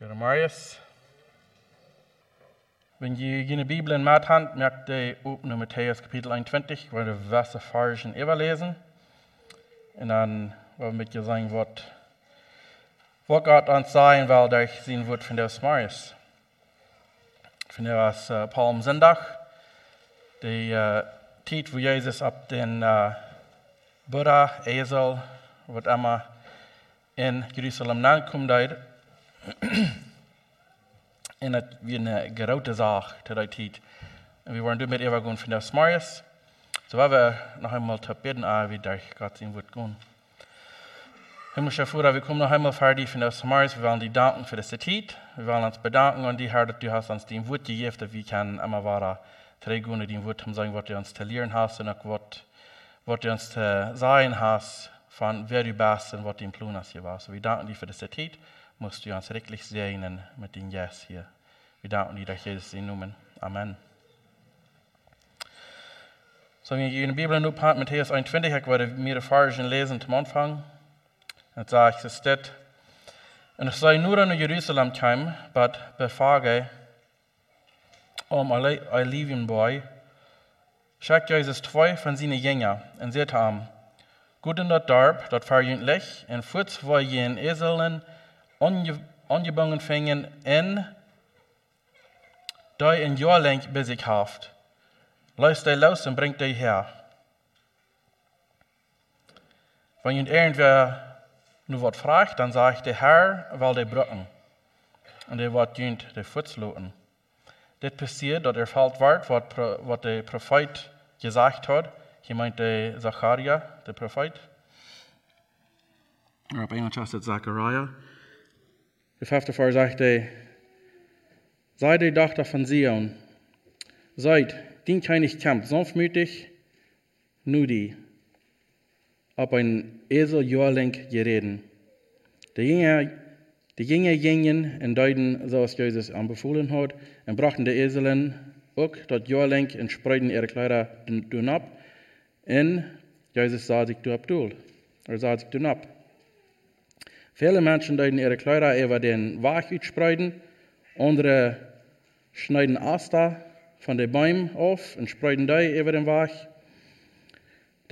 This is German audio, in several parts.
Gute Marius. Wenn ihr eine Bibel in Mat habt, merkt ihr oben in Matthäus Kapitel 21, weil wir Wasser Fargen überlesen. Und dann wollen wir mit dir sagen, was, was Gott uns sagen will, durch sein Wort von der Marius. Von der was äh, Palmsonntag, die äh, Zeit, wo Jesus ab den äh, Buddha, Esel, was immer in Jerusalem ankommt, en het weer een grote zaak te die tijd. En we waren met even gaan van de Marius. So haben wir noch einmal zu beten, ah, wie durch Gott ihn wird gehen. Himmlischer Vater, wir kommen noch einmal fertig von der Marius. Wir wollen dir danken für das Zeit. Wir wollen uns bedanken an die Herr, dass du hast uns den Wort gegeben, dass wir können immer weiter trägen und den Wort sagen, was du uns zu lernen hast und auch was, was du uns zu sagen hast, von wer du bist und was du im Plan hast hier war. So wir danken dir für das Zeit musst du uns wirklich segnen mit den Yes hier. Wir danken dir durch Jesus in Namen. Amen. So, wenn ihr in der Bibel nur Part Matthäus 21, ich werde mir Versen lesen zum Anfang. Dann sage ich, es steht, und es sei nur in Jerusalem kam, but befrage um Olivenboy, schickt Jesus zwei von seinen Jüngern und sagt ihm, gut in das Dorf, dort verjünglich, und fuhr zwei jenen Eseln, ongebangen fingen en die een jaar lang bezig haft. Luist die los en brengt die her. Wenn je irgendwer nu wat fragt, dann sagt der Herr, weil der brücken. Und er wird jünt der Futzloten. Das passiert, dass er fällt wird, was der Prophet gesagt hat. Hier meint der Zacharia, der Prophet. Auf Englisch heißt es Zachariah. Der fünfte Vers sagte, seid die Tochter von Sion, seid, dient kein Kampf, sanftmütig, nur die, ob ein Esel Jorling gereden. Die Jünger, die Jünger gingen in Deuten, so es Jesus anbefohlen hat, und brachten die Eseln auch dort Jorling und spreiten ihre Kleider dünn ab, und Jesus sah sich du abdul, er sah sich dünn ab. Viele Menschen deuten ihre Kleider über den Wach utspreiden, andere schneiden Aster von den Bäumen auf und spreiden die über den Wach.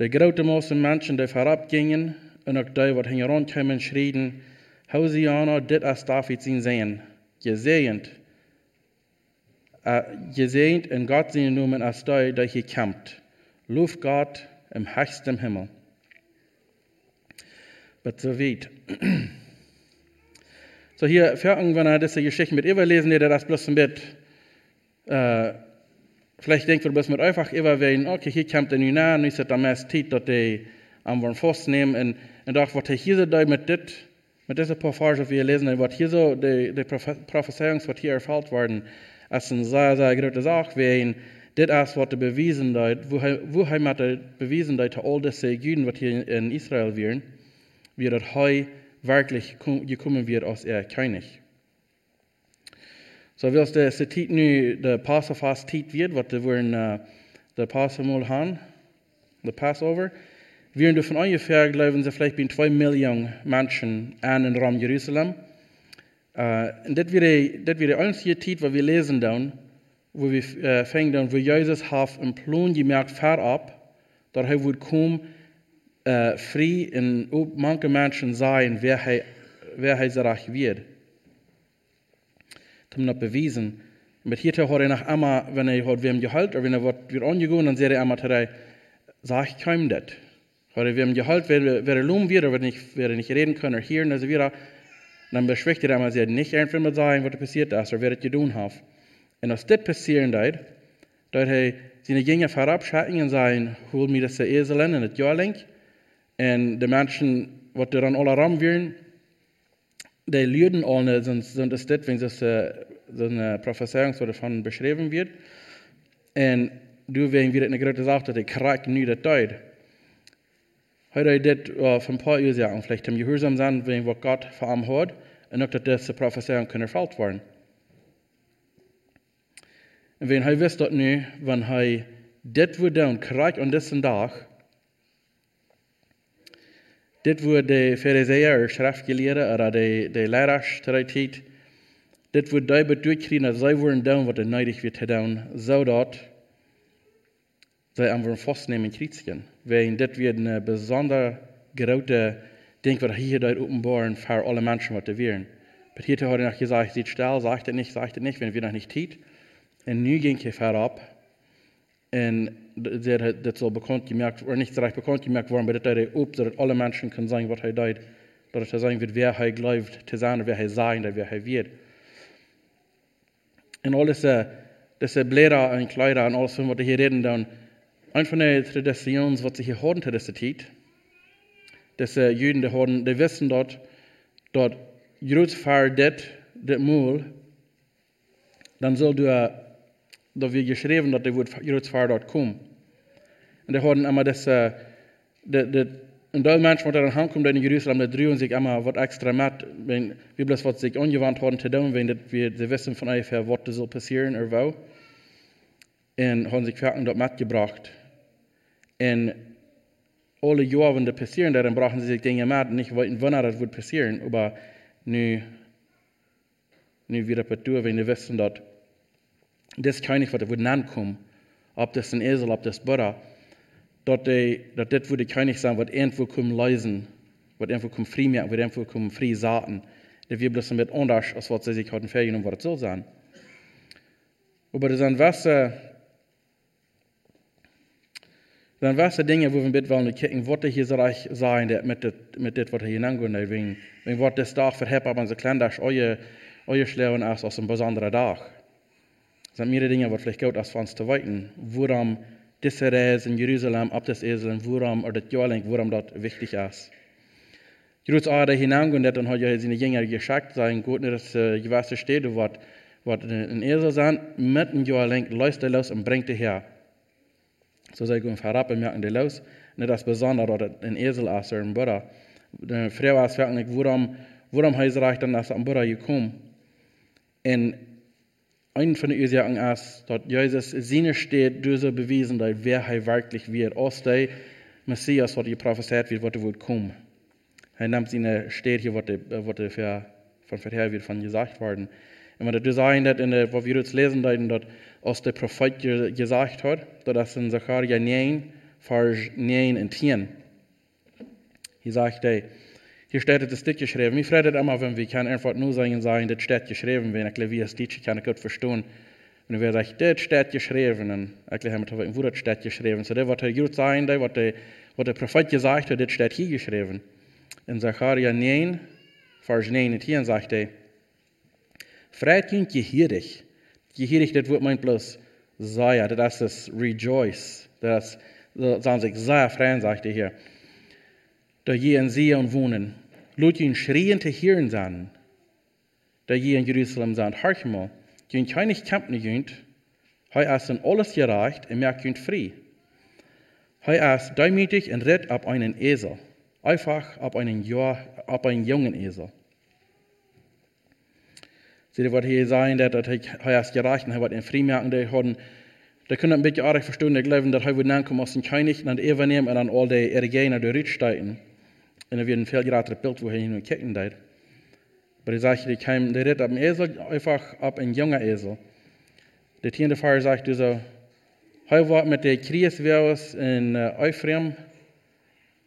Die große Masse Menschen, die vorabgingen, und auch die, die herankamen, schrien, Hosiana, dit as David sein sehen, gesehnt, gesehnt in Gott seinen Namen als die, die hier kämpft. Lob Gott im höchsten Himmel. Aber so weit. So hier fangen wir diese Geschichte mit überlesen, der das bloß bisschen, äh, vielleicht denkt wir bloß mit einfach überwählen, okay, hier kommt der Nuna, und ist am meisten Zeit, dass die am wollen festnehmen, und, und auch, was hier so da mit dit, mit dieser Passage, die wir lesen, was hier so, die, die Prophezeiung, was hier erfüllt worden, als eine sehr, sehr große Sache wäre, das ist, was bewiesen hat, wo, wo hat bewiesen hat, all diese Juden, was hier in Israel wären, wie das heute wirklich gekommen wird aus er König. So, als der Zeit nu der Passafast Zeit wird, was wir in uh, der Passamol haben, der Passover, wir davon ungefähr, glauben sie, vielleicht bin zwei Millionen Menschen an in Raum Jerusalem. Uh, und das wäre, das wäre die Zeit, wo wir lesen dann, wo wir uh, fangen dann, wo Jesus hat einen Plan gemerkt, vorab, dass er wird kommen, uh, frei en ook manche Menschen sein, wer hij, wer hij zich. Das haben wir bewiesen. Mit hier hat er nach einmal, wenn er hat wem gehalt, oder wenn er wird, wird angegangen, dann sagt er einmal dir, sag ich keinem das. Oder wem gehalt, wer er loben wird, oder nicht, wer nicht reden kann, oder hören, also wieder, dann beschwächt er einmal, sie nicht einfach mal sagen, was passiert ist, oder wer das getan hat. Und als das passieren wird, dass er seine Jünger verabschieden und sagen, hol mir das Esel in das Jahr lang, en de mensen wat er aan alle ram willen, die lüden alle, sonst sind es das, wenn uh, so eine Prophezeiung davon beschrieben wird. Und du, wenn wir eine große Sache, dass ich krieg nie das Deut. Heute das uh, von ein paar Jahren vielleicht im Gehorsam sein, wenn was Gott vor allem hat, und auch, dass diese Prophezeiung kann erfüllt werden. Und wenn er wisst, dass nu, wenn er das wird dann kriegt an diesem Tag, Dit wordt de Phariseer, schriftgeleerden, oder de, de leraars ter tijd, dit wordt duidelijk durchkriegen, dat zij worden doen wat er wird gedaan, zodat zij aan worden vastnemen kritieken. Weil dit wird een bijzonder grote ding wat hier dort openbaren für alle Menschen, was er werden. Aber hier er noch gesagt, sieht still, sagt er nicht, sagt er nicht, wenn wir noch nicht tiet. Und nu ging er verab. Und das soll bekannt gemerkt, oder nicht so recht bekannt gemerkt worden, aber das er ob, dass alle Menschen können sagen, was er deut, dass er sagen wird, wer er glaubt zu sein, wer er sein, wer er wird. Und alles, diese Blätter und Kleider und alles, was wir hier reden, dann, ein von den Traditionen, was sie hier haben zu dieser Zeit, diese Juden, die, haben, die wissen dort, dort far dit, dit moel, dan zul du, dat wir geschreven dat de woord Jeruts far dort kom. En die hadden immer das, de, de, en deel mensen wat er aan hand komt in Jeruzalem, die drüben sich immer wat extra met, wenn, wie bloß wat sich angewandt haben zu tun, wenn wir, sie wissen von ungefähr, was soll passieren oder wo. En haben sich Ferken dort mitgebracht. En alle Jahre, wenn das passieren, dann brachen sie sich Dinge mit, nicht wollten, wann das wird passieren, aber nu, nu wieder på du, wenn du wissen, dass das was er würde ankommen, ob das ein Esel, ob das Butter, dass das kann nicht sein, was irgendwo kommen leisen, was irgendwo kommen frei merken, was irgendwo kommen frei saten. Das wird bloß damit anders, als was sie sich hatten vergenommen, was das soll sein. Aber das sind Wasser, dann was die Dinge, wo wir mit wollen kicken, was hier so reich sein, mit dem, mit dem, was hier hinangehen, wenn, wenn wir das Tag verheben, aber so klein, dass euer, euer Schlauern ist aus einem besonderen Tag. Das sind mehrere Dinge, was vielleicht gut ist, für uns zu weiten. Worum diese Reise in Jerusalem, ab das Esel, worum, oder das Jahr lang, worum das wichtig ist. Jesus auch da hinangehen, dann hat ja seine Jünger geschickt, sagen, gut, dass äh, gewisse Städte, was, was ein Esel sind, mit einem Jahr lang, lässt er los und bringt er her. Säger Gud herab im jagen det los. När det besonders att en esel är en bara. Den frau är verkligen worum worum heißt reich dann dass am bara gekommen. En ein von den Ursachen ist, dass Jesus seine steht, diese bewiesen, dass wer er wirklich wird. Aus der Messias, was hier prophezeit wird, er wird kommen. Er nimmt seine steht hier, was er für, von vorher wird von gesagt worden. Und wenn das sagen, dass in der, was wir jetzt lesen, dass als der Prophet gesagt hat, dat is in Zacharia 9, vers 9 en 10. Hier sagt er, hier steht es dicht geschrieben. Ich freue immer, wenn wir kein einfach nur sagen, sagen, das steht geschrieben, wenn wie es steht, kann ich gut verstehen. Und wir sagen, das steht geschrieben, und eigentlich haben wir wo das steht geschrieben. So, das, was er gut sagen, das, was der, der Prophet gesagt das steht hier geschrieben. In Zacharia 9, vers 9 und 10 sagt er, Freit kind gehierig. Gehierig, das wird mein bloß Saya, das ist das Rejoice. Das sagen sich sehr freuen, sagt er hier. Da je in Sion wohnen. Lut ihn schrien zu hören sein. Je in Jerusalem sind. Hörch mal, die keine kämpfen jünt. Hei in alles gereicht und merkt jünt frei. Hei ist demütig und ritt ab einen Esel. Einfach ab einen, Jahr, ab einen jungen Esel. Sie wat hier dat dat hij is gereicht en hij wat in vrijmerken, die hadden, die kunnen een beetje aardig verstaan, ik geloof dat hij wordt aankomen als een König, en even nemen en dan al die Erigenen de Ritsteiten. En er wird ein viel gerateres Bild, wo er hin und kicken deed. Sage, die kam, der ritt ab dem Esel, einfach ab ein junger Esel. Der tiende Fahrer sagt so, hij war mit der Krieswehrers in uh, Euphrem,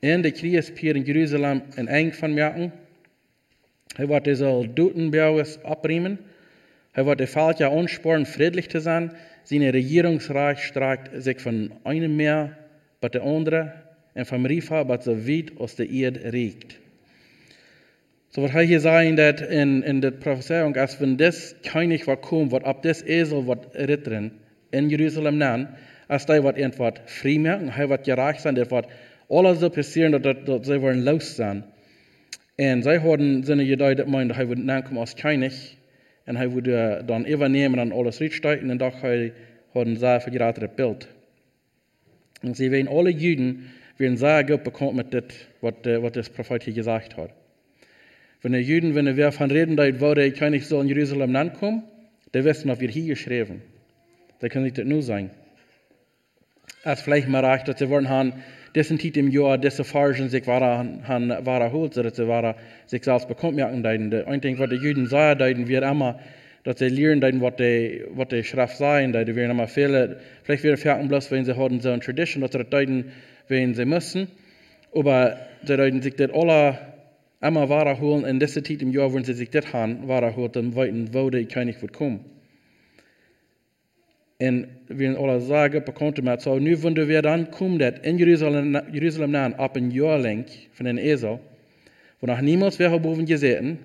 en de Kriespier in Jerusalem in eng van merken. Hij wordt deze Dutenbouwers abriemen. Hij wordt de ansporen, friedlich zu sein. Seine Regierungsreich streckt sich von einem Meer bis der andere und vom Rifa bis so weit aus der Erde regt. So was hier sagen, dass in, in der Prophezeiung, als wenn das König war kommen, wird ab das Esel wird rittern in Jerusalem nennen, als der wird irgendwas frei merken, er wird gerecht sein, der wird alles so passieren, dass, dass sie wollen los sein. En zij hadden zijn gedacht dat meinte, hij würde aankomen als König. En hij würde dan übernehmen an alles Richtsteiten. En dat hij hadden sehr vergratet het beeld. En sie werden alle Juden werden sehr gut bekannt mit dem, was, was das Prophet hier gesagt hat. Wenn die Juden, wenn wir von reden, dass der König soll in Jerusalem ankommen, die wissen, was wir hier geschrieben. Da kann sich das nur sein. Als vielleicht mal reicht, dass sie wollen haben, dessen tid im Jahr, dessa Fargen sich han vara holt, att det vara sig selbst bekommt merken deiden. Ein Ding, was die Juden sagen, deiden, wir immer, dat sie lernen, wat de, wat de schrift zijn, dat wir immer viele, vielleicht wieder fertig bloß, wenn sie haben so eine Tradition, dass sie das wenn sie müssen, aber sie deuten sich das alle immer wahrholen, in dieser Zeit im Jahr, wenn sie sich das haben, wahrholen, dann weiten, wo der König wird kommen. En wir alle sagen, bekannte met zo, nu wanneer we dan komen dat in Jeruzalem, Jeruzalem aan op een jaar lang van een ezel, wo noch niemals wer boven gezeten,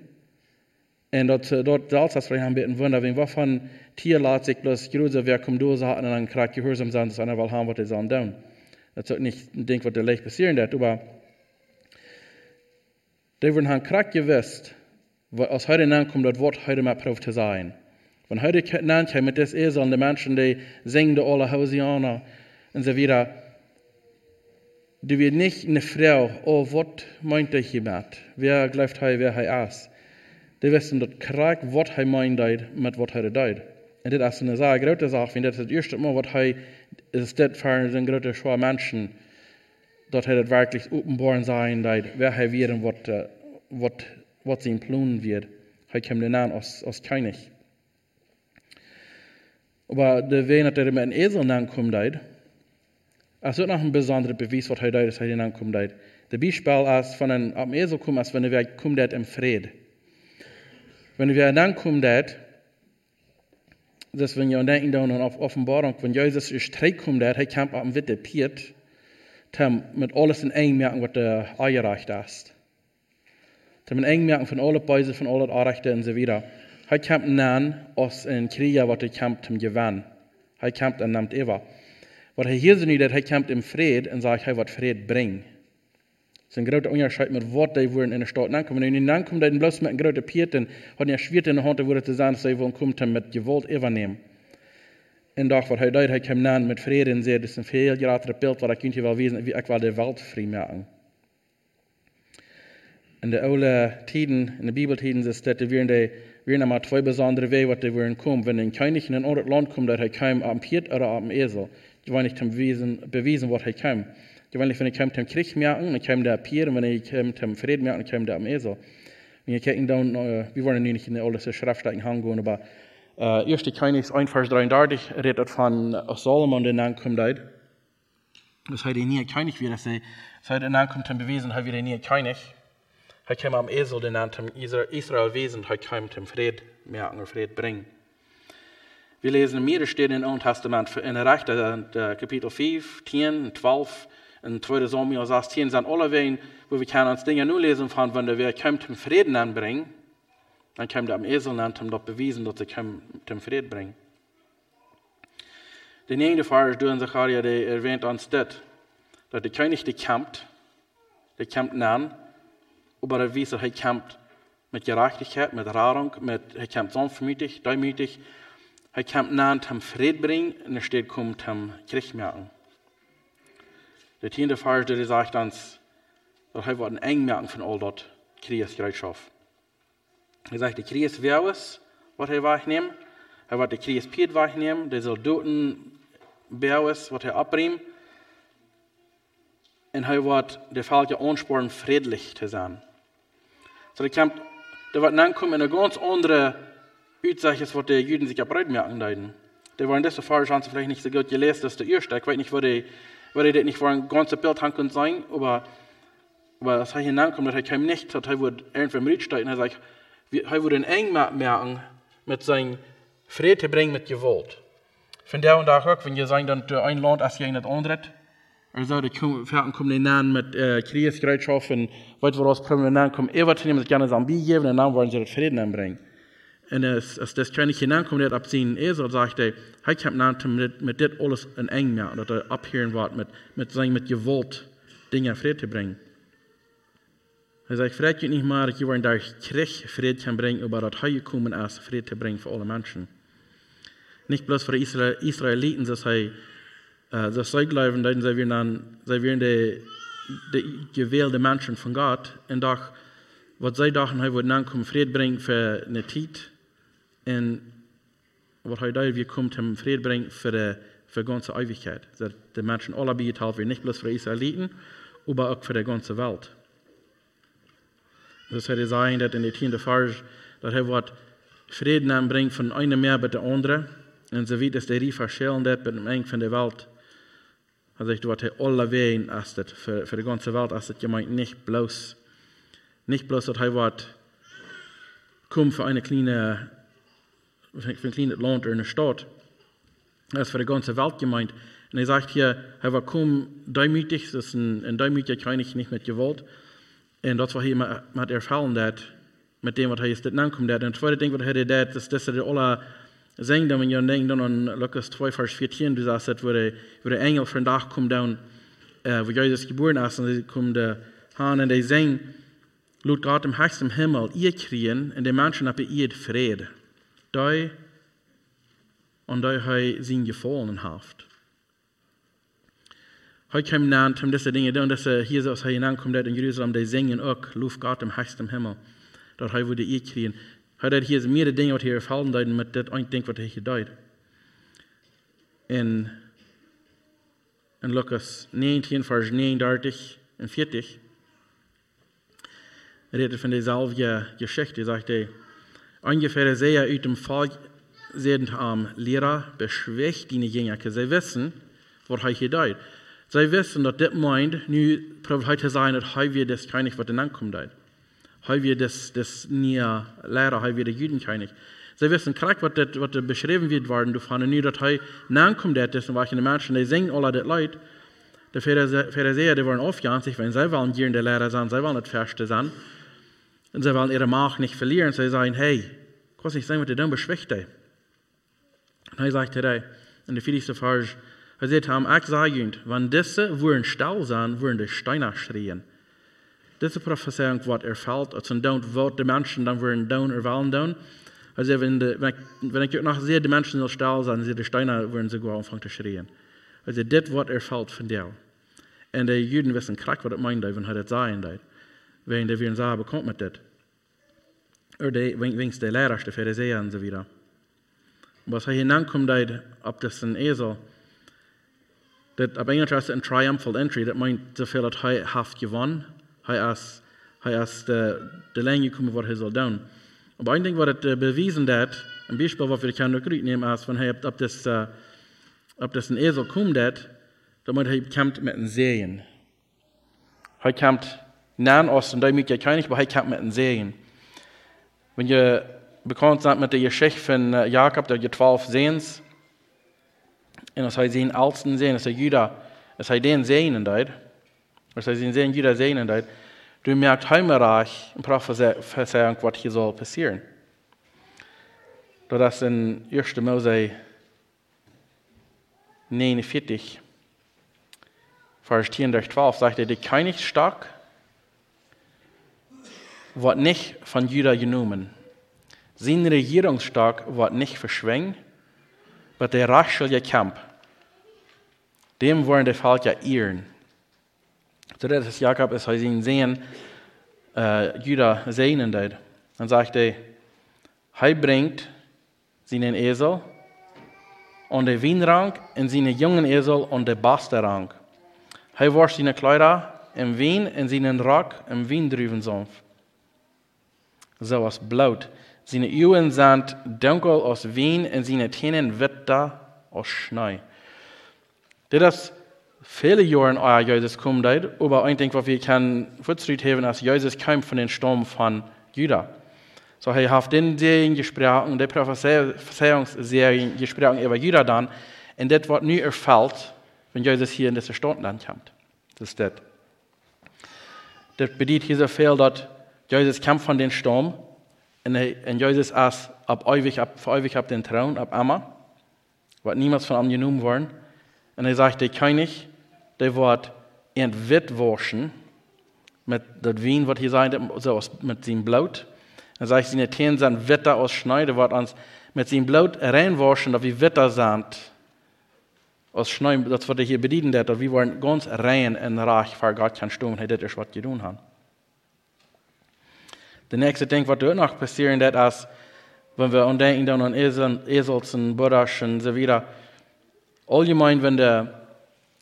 en dat ze dort zelfs vrij aanbeten wunder, wenn wat van tier laat zich bloß Jeruzalem wer komt door zaten en dan krijg je gehoorzaam zijn, dat einer wel haben, wat is aan doen. Dat is ook niet een ding wat er leicht passieren dat, aber die worden han krak gewusst, als heute aankomt, dat wordt heute maar proef te zijn. Wenn heute nannt mit des Esel, die Menschen, die singen, die alle Hausianer und so weiter, du wird nicht eine Frau, oh, was meint ihr hiermit? Wer glaubt hij, wer hij ist? Die wissen, dass krank, was hij meint mit was hij deed. Und das ist eine sehr große Sache, wenn das das erste Mal, was hij ist, das für einen großen schwachen Menschen, dass er das wirklich offenbaren sein, wer er wird und was, was, was sein Plan wird. Er kommt den an als, als König. Aber de wen dat er met een ezel aankomt deed, is ook nog een bijzonder bewijs wat hij deed als hij aankomt deed. De Beispiel als van een op ezel komt, als wij komt deed in vrede. Wanneer wij aankomt deed, dus wanneer je denkt dan op Offenbarung, wenn Jezus in strijd komt deed, hij kamp op witte piet, tem met alles in één merken wat de aangereicht is. Tem in één merken van alle beisen, van alle aanrechten en zo wieder. Hij kämpte nan als en kriger wat hij kämpte om gewann. Hij kämpte en namt Eva. Wat hij hier nu dat hij kämpte im Fred en sagt hij wat Fred brengt. Das ist ein großer Unterschied mit Wort, die wurden in der Stadt ankommen. Wenn die ankommen, dann bloß mit einem großen Piet, und hat er schwierig in der Hand, wurde zu sagen, dass sie wollen kommen, mit Gewalt übernehmen. En dag wat hij deed, hij kwam aan met vrede en zei, dat is een veel groter beeld wat ik kunt je wel wezen, wie ik wel de wereld vrij maken. In de oude tijden, in de Bibeltijden, is dat wir in de wir haben zwei besondere Wege, was wir kommen. Wenn ein König in ein anderes Land kommt, der kam am Piet oder am Esel, die wollen nicht bewiesen, bewiesen was er kam. Die wollen nicht, wenn er kam zum Krieg merken, dann kam der Piet, und wenn er kam zum Frieden merken, dann kam der am Esel. Wenn ihr gucken dann, wir wollen nicht in alle Schriftstellen hingehen, aber äh, 1. König 1, Vers 33 redet von Solomon, der dann kommt. Das heißt, er nie ein König wird, das heißt, er dann kommt zum Beweisen, er wird nie ein König. Hij kwam am Esel, den an dem Israel wesen, hij kwam dem Fred merken und Fred bringen. Wir lesen mehrere Stellen im Neuen Testament, in der Rechte, der Kapitel 5, 10, 12, in 2. Samuel 16, sind alle Wegen, wo wir können uns Dinge nur lesen von, wenn wir kommt dem Frieden anbringen, dann kommt er am Esel und dem dort bewiesen, dass er dem Frieden bringen. Der nächste Fall ist durch Zacharia, der erwähnt uns das, dass der König, der kämpft, der kämpft an, aber er wijze hij kämpft mit Gerechtigkeit, mit Rahrung, mit, hij kämpft sanftmütig, demütig. Hij kämpft nahen zum Fried bringen und er steht kommt zum Krieg merken. Der tiende Vers, der sagt uns, dass er ein eng merken von all dort Kriegsgereitschaft. Er sagt, der Krieg wäre es, was er wahrnehmen. Er wird der Kriegspied wahrnehmen, der Soldaten wäre es, was er abbringen. Und er wird der Falke ansporen, friedlich zu sein. Så det kan, det var ankommen en ganz andere Utsache, was die Juden sich abreut merken leiden. Det var in dessa Fall haben sie vielleicht nicht so gut gelesen, dass der erste, ich weiß nicht, wo die, die das nicht vor ein ganzes Bild haben können sein, aber, aber als er hineinkommt, dass er kam nicht, dass er wurde irgendwo im Riedstein, er sagt, er wurde eng merken, mit seinem Frieden bringen mit Gewalt. Von der und auch, wenn ihr sagen, dann ein Land als in das andere, er zou de verten komen in aan met uh, kriegsgereedschap en wat we als problem in komen. Er wordt nemen dat gerne Zambie geven en dan worden ze het vrede aanbrengen. En als, das König hineinkommt, der ab zehn Esel, sagt er, hij komt naar met, met dit alles in eng meer, dat er abhören wordt met, met zijn met gewalt dingen vrede te brengen. Hij zegt, vreet je niet maar dat je worden daar Krieg vrede kan brengen, maar dat hij gekomen is vrede te brengen voor alle mensen. Niet bloß voor Israel, Israëlieten, dat hij Uh, das Zeugleiben, dann sie werden sie werden die, die gewählte Menschen von Gott, und doch, was sie dachten, er würde dann Frieden bringen für eine Zeit, er da wir kommt, um Frieden bringen für die, für die ganze Ewigkeit. Dass die Menschen alle beigeteilt werden, nicht bloß für Israeliten, aber auch für die ganze Welt. Das hätte sein, dass in der 10. Vers, dass er wird Frieden aanbrengt von einer mehr bei der andere. En zo weet is de rief verschillen dat met een eng van de wereld. Also ich dort alle wehen als das für, für die ganze Welt, als das jemand nicht bloß, nicht bloß, dass er wird, kommt für eine kleine, für ein kleines Land in eine Stadt, als für die ganze Welt gemeint. Und er sagt hier, er war kaum demütig, das ist ein, ein demütiger König nicht mit Gewalt. Und das war hier mit erfallen, dat, mit dem, was er jetzt ankommt. Und das zweite Ding, was er hat, ist, dass er alle Zeng dan wanneer je denkt dan aan Lucas 2 vers 14, dus als het waar de, waar de engel vandaag komt down, uh, waar Jezus geboren is, en die komt de haan en die zeng, laat God im höchsten Himmel ihr kriegen, en de mensen hebben ihr vrede. Die, und die hij zijn gefallen haft. Hij kwam naam om deze dingen doen, dat hier zoals hij aankomt in Jeruzalem, die zingen ook, loof God im höchsten Himmel, dat hij wilde ihr kriegen. Hij dat hier meerdere dingen wat hier vallen duiden met dit een ding wat hij gedaan. In, in Lucas 19, vers 39 en 40 redet van dezelfde Geschichte, sagt hij, einige Pharisäer uit dem Volk zeiden am Lehrer, beschwächt die Jünger, sie wissen, was er gedaan. Sie wissen, dass das meint, nu probeert te zijn dat hij weer das König wat in aankomt. Hij wir das, das nie Lehrer, hij wir der Judenkönig. Sie wissen korrekt, was das, was das beschrieben wird worden, fand nie, dass hij nachkommt, das, und welche Menschen, die singen alle das Leid. Die Pharisäer, die wollen aufjagen, wenn sie wollen hier in der Lehre sein, sie wollen das Feste sein. Und sie wollen ihre Macht nicht verlieren. Sie sagen, hey, kannst nicht sagen, was du dann beschwächt Und er sagt er, in der 40. Vers, er sagt, am ich sage, wenn diese würden still sein, würden die Steine schreien. Diese Prophezeiung wird erfüllt, als ein Down, wird die Menschen dann würden down erwählen down. Also wenn, de, wenn, ich, wenn ich noch sehe, die Menschen so still sein, sie die Steine würden sogar anfangen zu schreien. Also das wird erfüllt von dir. Und die Juden wissen krack, was das meint, wenn er das sagen Wenn würden sagen, bekommt man das. Oder die, wenn es die Lehrer, die Pharisäer und so weiter. Was er hinankommt, ob das ein Esel, das auf Englisch heißt ein Triumphal Entry, das meint so viel, dass er haft gewonnen hij is, hij is de, lijn gekomen wat hij zal doen. Maar een ding wat het uh, bewezen dat, een Beispiel wat we kunnen ook nemen is, van hij op, op, das, uh, op das een ezel komt dat, dan moet hij kampt met een zeeën. Hij kampt nahen Osten, da moet je kein maar hij kampt met een zeeën. Wenn je bekannt seid mit der Geschichte von uh, Jakob, der zwölf Sehens, und als hij zijn oudsten Sehen, als er Juda, als hij den Sehnen deed, als hij zijn Sehen Juda Sehnen deed, du merkst heimerach en Prophezeiung, was hier soll passieren. Das ist in 1. Mose 49, Vers 10 durch 12, sagt er, der König stark wird nicht von Juda genommen. Sein Regierungsstark wird nicht verschwängt, aber der rachliche Kampf, dem wollen die Völker ehren. So dat is Jakob, als hij zien sehen, uh, Juda sehen deed. Dan zegt hij, hij brengt zijn Esel und de Wienrang en zijn jungen Esel und de Basterrang. Hij wascht zijn Kleider im Wien en zijn Rock im Wiendrüvensumpf. So als Blut. Seine Uhren sind dunkel aus Wien und seine Tänen witter aus Schnee. Das ist viele Jahre euer Jesus kommt, aber ein Ding, was wir können fortschritt haben, ist, Jesus kam von den Sturm von Juda. So, er hat den Serien gesprochen, der Prophezeiungsserien gesprochen über Juda dann, und das wird nie erfüllt, wenn Jesus hier in diese Stadt dann kommt. Das ist das. Das bedeutet hier so viel, dass Jesus kam von den Sturm, und, und Jesus ist ab ewig, ab, für ewig ab den Thron, ab Amma, wird niemals von ihm genommen worden. Und er sagt, der König, der wird entwitwaschen mit dem Wein, was hier sagt, so mit seinem Blut. Er sagt, seine Tänen sind Witter aus Schnee, der wird uns mit seinem Blut reinwaschen, dass wir Witter sind aus Schnee, das wird er hier bedienen, dass wir wollen ganz rein und reich für Gott kann stimmen, er das was tun haben. Der nächste Ding, was auch noch passieren wird, ist, wenn wir denken dann an Esel, Esels und Buddhas und so weiter, allgemein, wenn der,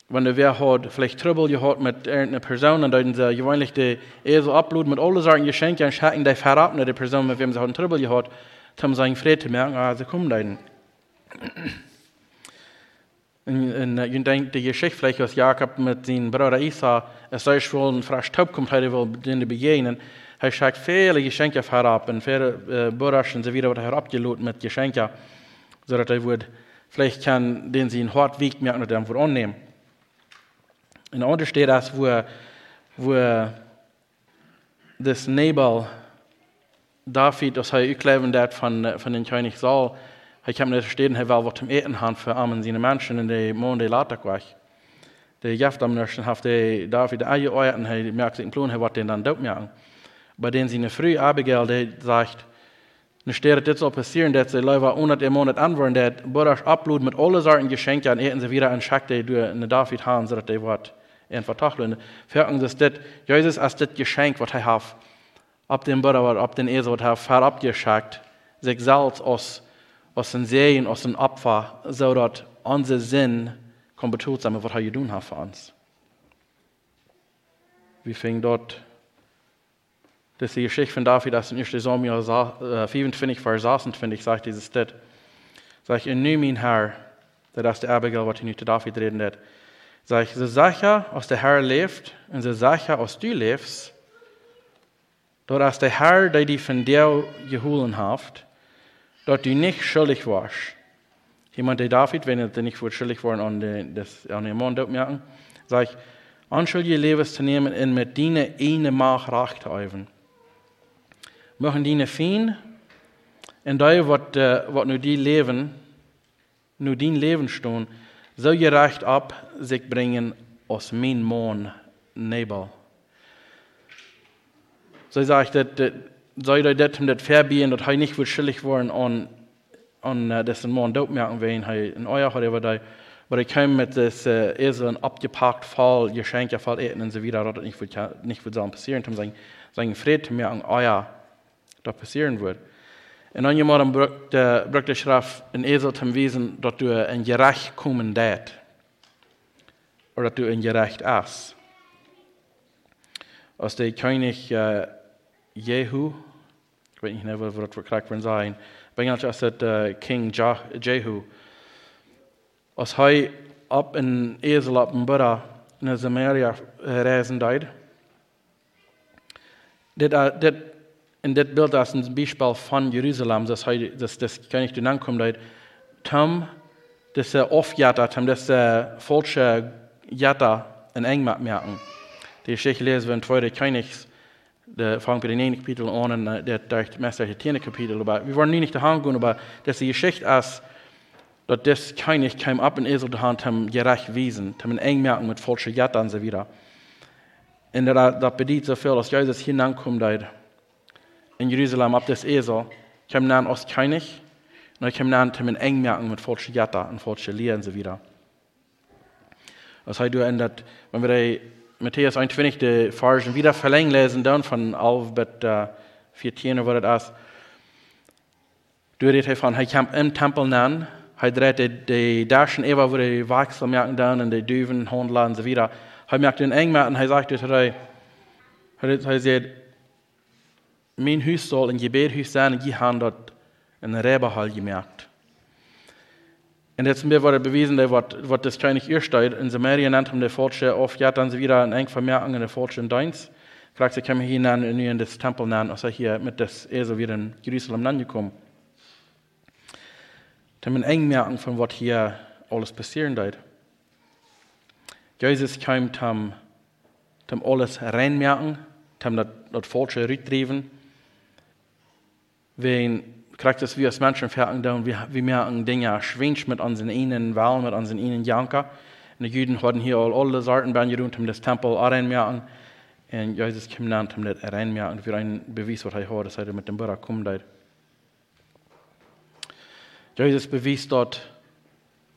wenn der wer hat, vielleicht Trouble gehabt mit irgendeiner Person, und dann sie gewöhnlich die Esel abluden mit allen Sachen Geschenke und schicken die verab, der Person, mit wem sie hat Trouble gehabt, um seinen Frieden zu merken, ah, sie kommen dahin. Und, und äh, ich denke, die Geschichte vielleicht, was Jakob mit seinem Bruder Isa, es sei schon frisch taub kommt, heute will denen begegnen, er schickt viele Geschenke herab und viele äh, Burschen und so wieder, was er herabgelot mit Geschenken, sodass er wird, vielleicht kann den sie in hart wiegt, merken, dass er wird annehmen. Und unten steht das, wo, wo das Nebel David, das er ukleven hat von, von den König Saul, hij kan niet steden, hij wel wat hem eten had voor armen zijn mensen in de maanden later kwam. De jaftamnursen heeft de David de eigen oor en hij merkt in kloon, hij wordt den dan dood merken. Bei denen zijn früh Abigail, die sagt, nu steht dit zal passieren, dat ze leider onder de maand antwoorden, dat Bodas abloed met alle soorten geschenken en eten ze wieder een schakte door een David haan, zodat hij wordt en vertachelen. Verken ze dit, Jezus als dit geschenk wat hij heeft, op den Bruder, op den Esel, wat hij verabgeschickt, sich selbst aus aus den Serien, aus den Opfer, so dass unser Sinn kann betont was er getan hat für uns. Wir fing dort, das ist die Geschichte von David, das in 1. Samuel 25, Vers 26, sagt dieses Stück. Sag ich, in mein Herr, das ist der Abigail, was ich nicht zu David reden wird. Sag ich, so Sache, aus der Herr lebt, und so Sache, aus du lebst, dort als der Herr, der die von dir geholen hat, dort du nicht schuldig warst. Jemand, der David, wenn er nicht schuldig war an, den Mond merken, sag ich, anschuldige Lebens zu nehmen und mit denen eine Macht recht zu üben. Machen denen fein, und da, was, was nur die leben, nur dein Leben stehen, so gerecht ab sich bringen aus mein Mond Nebel. So sage ich, dass soll er das das verbieten, dass er nicht schuldig worden an, an uh, dessen Mann dort merken, wenn er in euer hat, aber da, kam mit das uh, Esel abgepackt Fall, Geschenke, Fall eten und so weiter, dass das nicht nicht wird passieren, um sein, sein Fried merken, euer, das passieren wird. Und dann jemand braucht der, braucht der Schrift ein Esel zum Wesen, dass du ein Gerecht kommen dat. Oder dass du ein Gerecht ass. Als der König uh, Jehu, ik weet niet wat het correct van zijn, maar als het uh, King Jehu, als hij op een ezel op een Buddha naar Samaria reizen deed, dit, uh, dit, in dit beeld als een Beispiel van Jeruzalem, dat hij, dat, dat König den aankomt deed, tam, dat is ofjata, tam, dat is falsche jata in Engmat merken. Die Geschichte lesen wir in 2. Königs de fangen bij de ene kapitel aan en dat dacht meestal het tiende kapitel. Aber wir wollen nie nicht daheim gehen, aber dass die Geschichte ist, dass das König kam ab in Esel Hand, haben gerecht wiesen, haben eng merken mit falscher Jatta und so wieder. Und das bedient so viel, als Jesus hinankommt in Jerusalem ab das Esel, kam dann aus König, und kam dann haben eng merken mit falscher Jatta und falscher Lehre und so wieder. Das heißt, du ändert, wenn wir Matthäus 21, die Versen wieder verlängern lesen, dann von 11 bis uh, 14, wo das ist. Du redest von, er kam im Tempel nan, er dreht die, Daschen über, wo die Wachsel merken dann, und die Düven, Hundler und so weiter. Er merkt den eng und er sagt, er sagt, mein Haus soll ein Gebethaus sein, und ich habe dort einen Rebehall gemerkt. Und jetzt mir wurde bewiesen, was das König ihr steht. In Samaria nennt man der Fortsche oft, ja, dann sie wieder ein eng Vermerkung in der Fortsche in Deins. Fragt sie, kann man hier in das Tempel nennen, als er hier mit das Esel wieder in Jerusalem angekommen. Dann ein eng merken von was hier alles passieren wird. Jesus kam zum, zum alles reinmerken, zum das, das Fortsche rüttrieben. Wenn krijgt es wir als Menschen merken dann, wir, wir merken Dinge schwingt mit unseren ihnen Wahlen, mit unseren ihnen Janka. Und die Juden hatten hier all alle Sorten bei rund um das Tempel reinmerken. Und Jesus kam dann um das reinmerken für ein Beweis, was er hat, dass er mit dem Bruder kommt. Jesus bewies dort,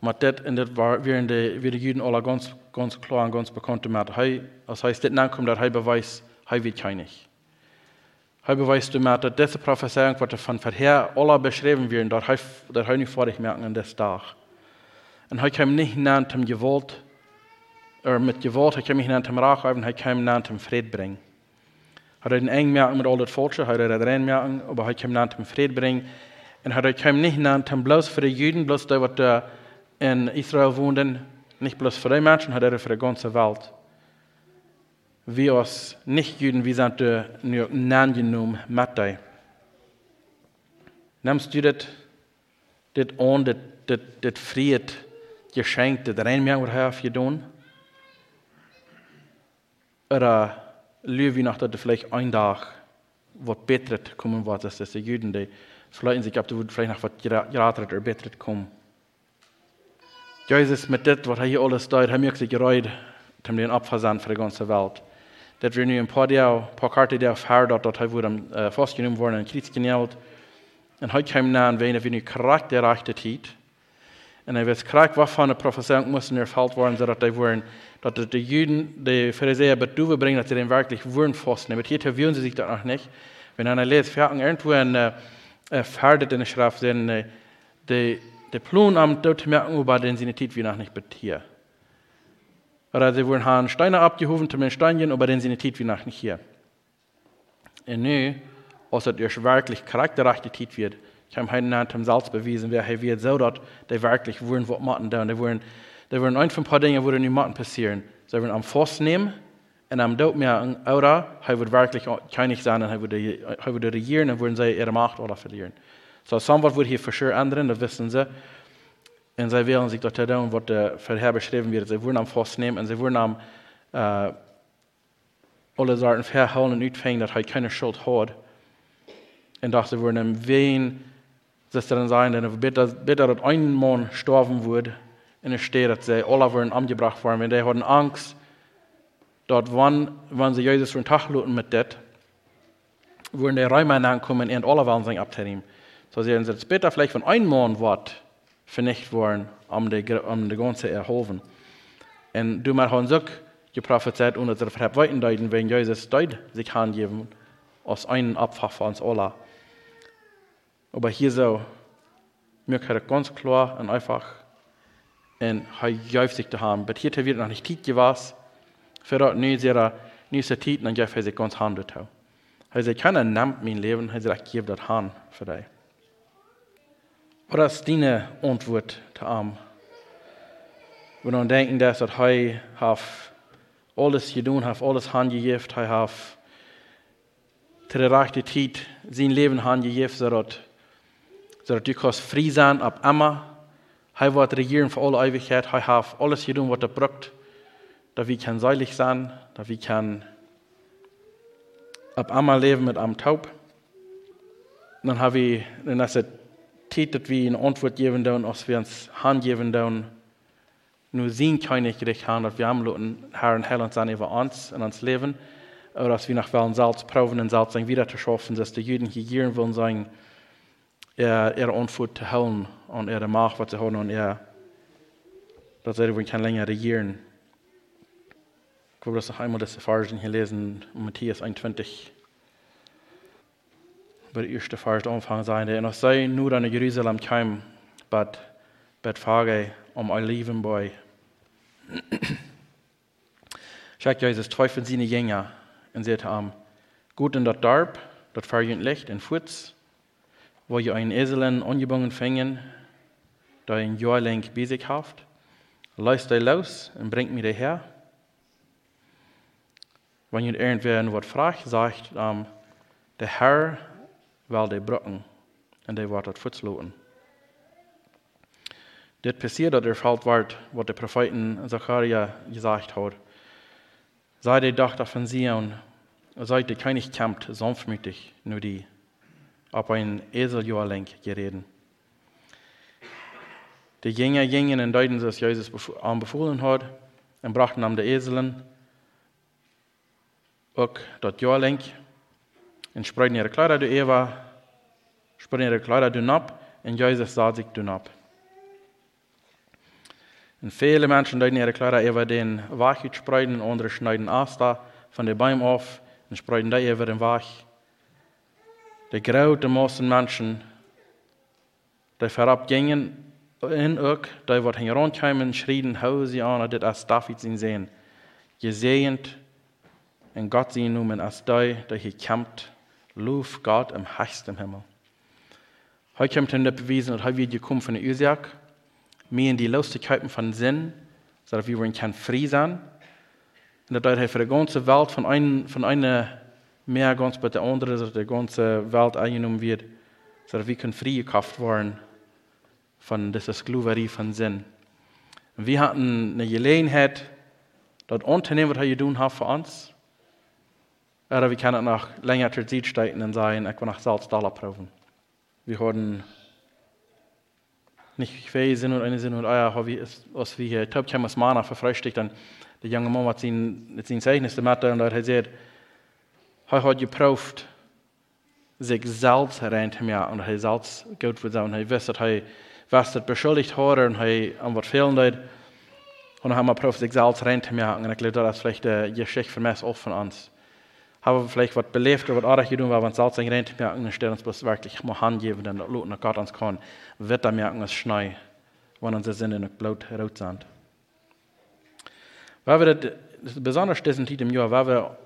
mit das, und das war, während die, wie die Juden alle ganz, ganz klar und ganz bekannt gemacht haben. Das heißt, das nachkommt, dass er beweist, er wird keinig. Hij bewijst u met dat deze profetering wordt van verheer alle beschreven werden, dat hij, dat hij voor zich merken aan deze dag. En hij kwam niet naar hem gewollt, er met gewollt, hij kwam niet naar hem raak hij kwam naar hem vrede brengen. Hij had een eng merken met al dat volkje, hij had een merken, maar hij kwam naar hem vrede brengen. Und hat er kam nicht genannt, bloß für die Juden, bloß die, die in Israel wohnen, nicht bloß für die Menschen, hat er für die ganze Welt. Wir als Nicht-Juden, wir sind angenommen mit dir. Nimmst du das, das an, das, das, das Fried, Geschenk, das Reinmerk, was er für tun? Oder lügen wir noch, dass er vielleicht ein Tag was betret kommen wird, als die Juden, die vielleicht sich ab, vielleicht noch was geratet oder betret kommen. Jesus, mit dem, was er hier alles tut, hat mir sich gereut, um den Opfer sein für die ganze Welt. Dat wir nu een paar, jaar, paar karten der her dat dat hij wordt uh, vastgenomen worden en kriets geneld. En hij kwam na en weine wie nu kracht der rechte tijd. En hij wist kracht waarvan de professor moesten erveld worden, zodat hij worden, dat de Juden, de Pharisäer bedoelen brengen, dat ze den wirklich worden vastnemen. Hier verwirren sie sich dat noch nicht. Wenn einer leest, verhaken irgendwo ein Ferdet in der Schrift, denn de, de Plun am dort merken, über den sie nicht wie noch nicht betieren. Oder sie wurden haben Steine abgehoben zum Steinchen, aber den sie nicht wie nach nicht hier. Und nu, als es wirklich charakterreich Tit wird, ich habe heute Nacht im Salz bewiesen, wer er wird so, dass die wirklich wurden was machen da. Die wurden, die wurden ein von ein paar Dinge, würden nicht machen passieren. Sie würden am Fuß nehmen, und am Dort mehr, oder, er wird wirklich König sein, und er würde regieren, und würden sie ihre Macht oder verlieren. So, somewhat wird hier für sure ändern, das wissen sie. Und sie wählen sich dort tun, was der vorher beschrieben wird. Sie wurden am Fuß nehmen und sie wurden am äh, alle Sorten verhauen und utfängen, dass er keine Schuld hat. Und dass sie wurden im Wehen, dass dann sagen, dass bitte, bitte, dass ein Mann sterben würde, in der Stadt, dass sie alle wurden umgebracht worden. Und die hatten Angst, dort wann, wann sie Jesus von Tag luten mit das, würden die Räume ankommen und alle wollen sich abnehmen. So sie sagen, später vielleicht von einem Mann wird, vernicht worden, um die, um die ganze erholen. Und du mal haben so geprophezeit, ohne dass er weiterdeuten, wenn Jesus deut sich angeben, aus einem Abfach von uns alle. Aber hier so, mir kann ganz klar und einfach, und er jäuft sich da haben. Aber hier wird noch nicht Tiet gewesen, für dort nie sehr, nie sehr Tiet, und jäuft er sich ganz handelt. Er sagt, keiner nimmt mein Leben, er sagt, ich gebe das Hand für dich. Wat is deine antwoord te am? We dan denken dat, dat hij heeft alles gedaan, heeft alles handgegeven, hij heeft te de rechte tijd zijn leven handgegeven, zodat, zodat du kannst vrij zijn op immer. Hij wordt regieren voor alle eeuwigheid, hij heeft alles gedaan wat er braucht, dat we kan seilig zijn, dat we kan op immer leven met am taub. Dan hebben we, dan is het Dass wir eine Antwort geben dürfen, als wir uns Hand geben dürfen. Nur sehen keine Gericht haben, dass wir haben Leuten Herrn Hellen sein über uns und uns Leben. Oder dass wir nach Wellen Salz proben und Salz wieder zu schaffen, dass die Juden hier wollen sein, ihre Antwort zu halten und ihre Macht, was sie haben und ihr, dass sie kann länger regieren. Ich glaube, das noch einmal das Versen hier lesen, Matthäus 21 bei der ersten Vers anfangen sein. Und ich sei nur an Jerusalem kam, but bet frage um ein Leben bei. Schaut Jesus teufel seine Jünger und sagt am gut in das Darb, das verjünt Licht in Futz, wo ihr einen Eselen angebunden fängen, da ein Jahr lang basic haft, leist euch los und bringt mir her. Wenn ihr irgendwer was fragt, sagt, um, der Herr wel de brokken en de wordt het voetsloten. Dit passiert, dat er valt wordt wat de profeten Zacharia gesagt hat. Sei die Tochter von Sion, seid die König kämpft sanftmütig, nur die, auf ein Eseljahrlenk gereden. Die Jünger gingen und deuten, dass Jesus anbefohlen hat, und brachten am de Eselen auch das Jahrlenk spreiden ihre Kleider durch Eva, Kleider durch ab, und Jesus sah sich durch ab. Und viele Menschen deuten ihre Kleider über den Wach spreiden, andere schneiden Asta von den Bäumen auf und spreiden da über den Wach. Die graute meisten Menschen, die vorabgingen in auch, die wat herankamen, schrien, hau sie an, das als David sie sehen. Gesehend und Gott sie noemen als die, die hier kämpft Lof Gott im höchsten Himmel. Heute kommt er bewiesen, und heute wird gekommen von Isaac, mehr in die Lustigkeiten von Sinn, so dass wir kann frei sein. Und dat hij voor de ganze Welt von einer von einer mehr ganz bei der anderen, dass die ganze Welt eingenommen wird, so dass wir können freigekauft werden von dieser Sklaverei von Sinn. Und wir hatten eine Gelegenheit, das Unternehmen, was er getan hat für uns, oder wir können nach länger Zeit steigen und sagen, ich will nach Salz Dollar proben. Wir haben nicht zwei Sinn und eine Sinn und ja, wie ist, was wir hier, das Mana verfrühstückt, dann der junge Mann hat sein, sein Zeugnis gemacht und er hat gesagt, er hat geprüft, sich selbst reinzumachen und er selbst gut zu sein. Er wusste, er was das beschuldigt hat und er an was fehlen hat. Und dann haben wir geprüft, sich selbst reinzumachen. Und ich glaube, das ist vielleicht eine Geschichte für mich auch von uns. Wir vielleicht was belebt oder was anderes getan, weil wir uns selbst reinzumachen und stellen uns bloß wirklich mal angeben, dann lauten Gott uns kann, wird er merken, es schnei, wenn unsere Sinne noch blut rot sind. Weil wir das, besonders diesen Zeit im Jahr, weil wir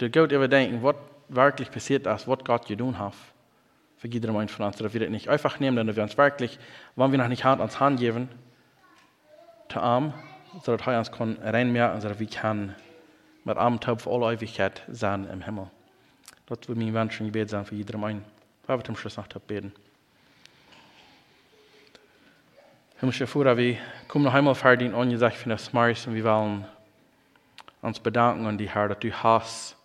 der Gott überdenken, was wirklich passiert ist, was Gott getan hat. Für jeder Mensch von uns, dass wir das nicht einfach nehmen, sondern wir uns wirklich, wenn wir noch nicht Hand ans Hand geben, zu arm, so dass er uns reinmerken, so dass wir kann mit Taub für alle Ewigkeit sein im Himmel. Das wird mein Wunsch und Gebet sein für Mensch. Weil wir zum Schluss noch beten. Himmlische Vater, wir kommen noch einmal fertig und gesagt für das Mars und wir wollen uns bedanken an die Herr, dass du hast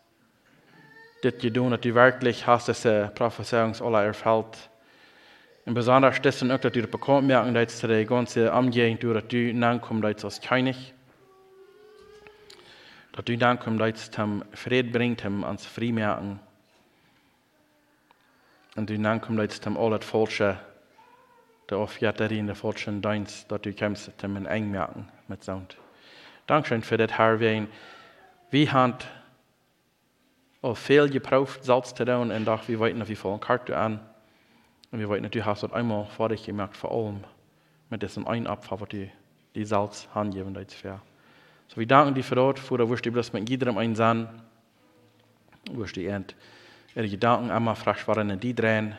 das getan, dass du wirklich hast diese Prophezeiungsalle erfüllt. Und besonders dessen auch, dass du bekommen merken, dass du die ganze Umgehung, dass du dass du als König, dass du nachkommst, dass du Frieden bringt, ans Frieden Und du nachkommst, dass du alles Falsche der of in der falschen Dienst, dass du kommst, dem en eng mit Sound. Dankeschön für das Herr, wie wie hat auch viel gebraucht, Salz zu tun, und doch wir wollten, wie voll Karte an. Und wir wollten, hast das einmal vor dich gemerkt, vor allem mit diesem einen Abfall, was die, die Salz angeben, das fair. So, wir danken dir für das, für das, wirst du bloß mit jedem einen sein, wirst du ihre Gedanken einmal frisch waren in die drehen,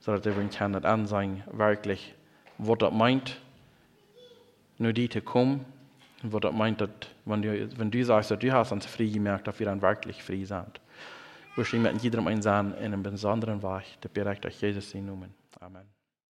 zodat everyone kan het aanzien werkelijk wat dat meint, nur die te komen, wat dat meint, dat wenn du, wenn du sagst, dass du hast uns frei gemerkt, dass wir dann wirklich frei sind. Wir stehen mit jedem einsam in einem besonderen Weg, der bereit durch Jesus in Namen. Amen.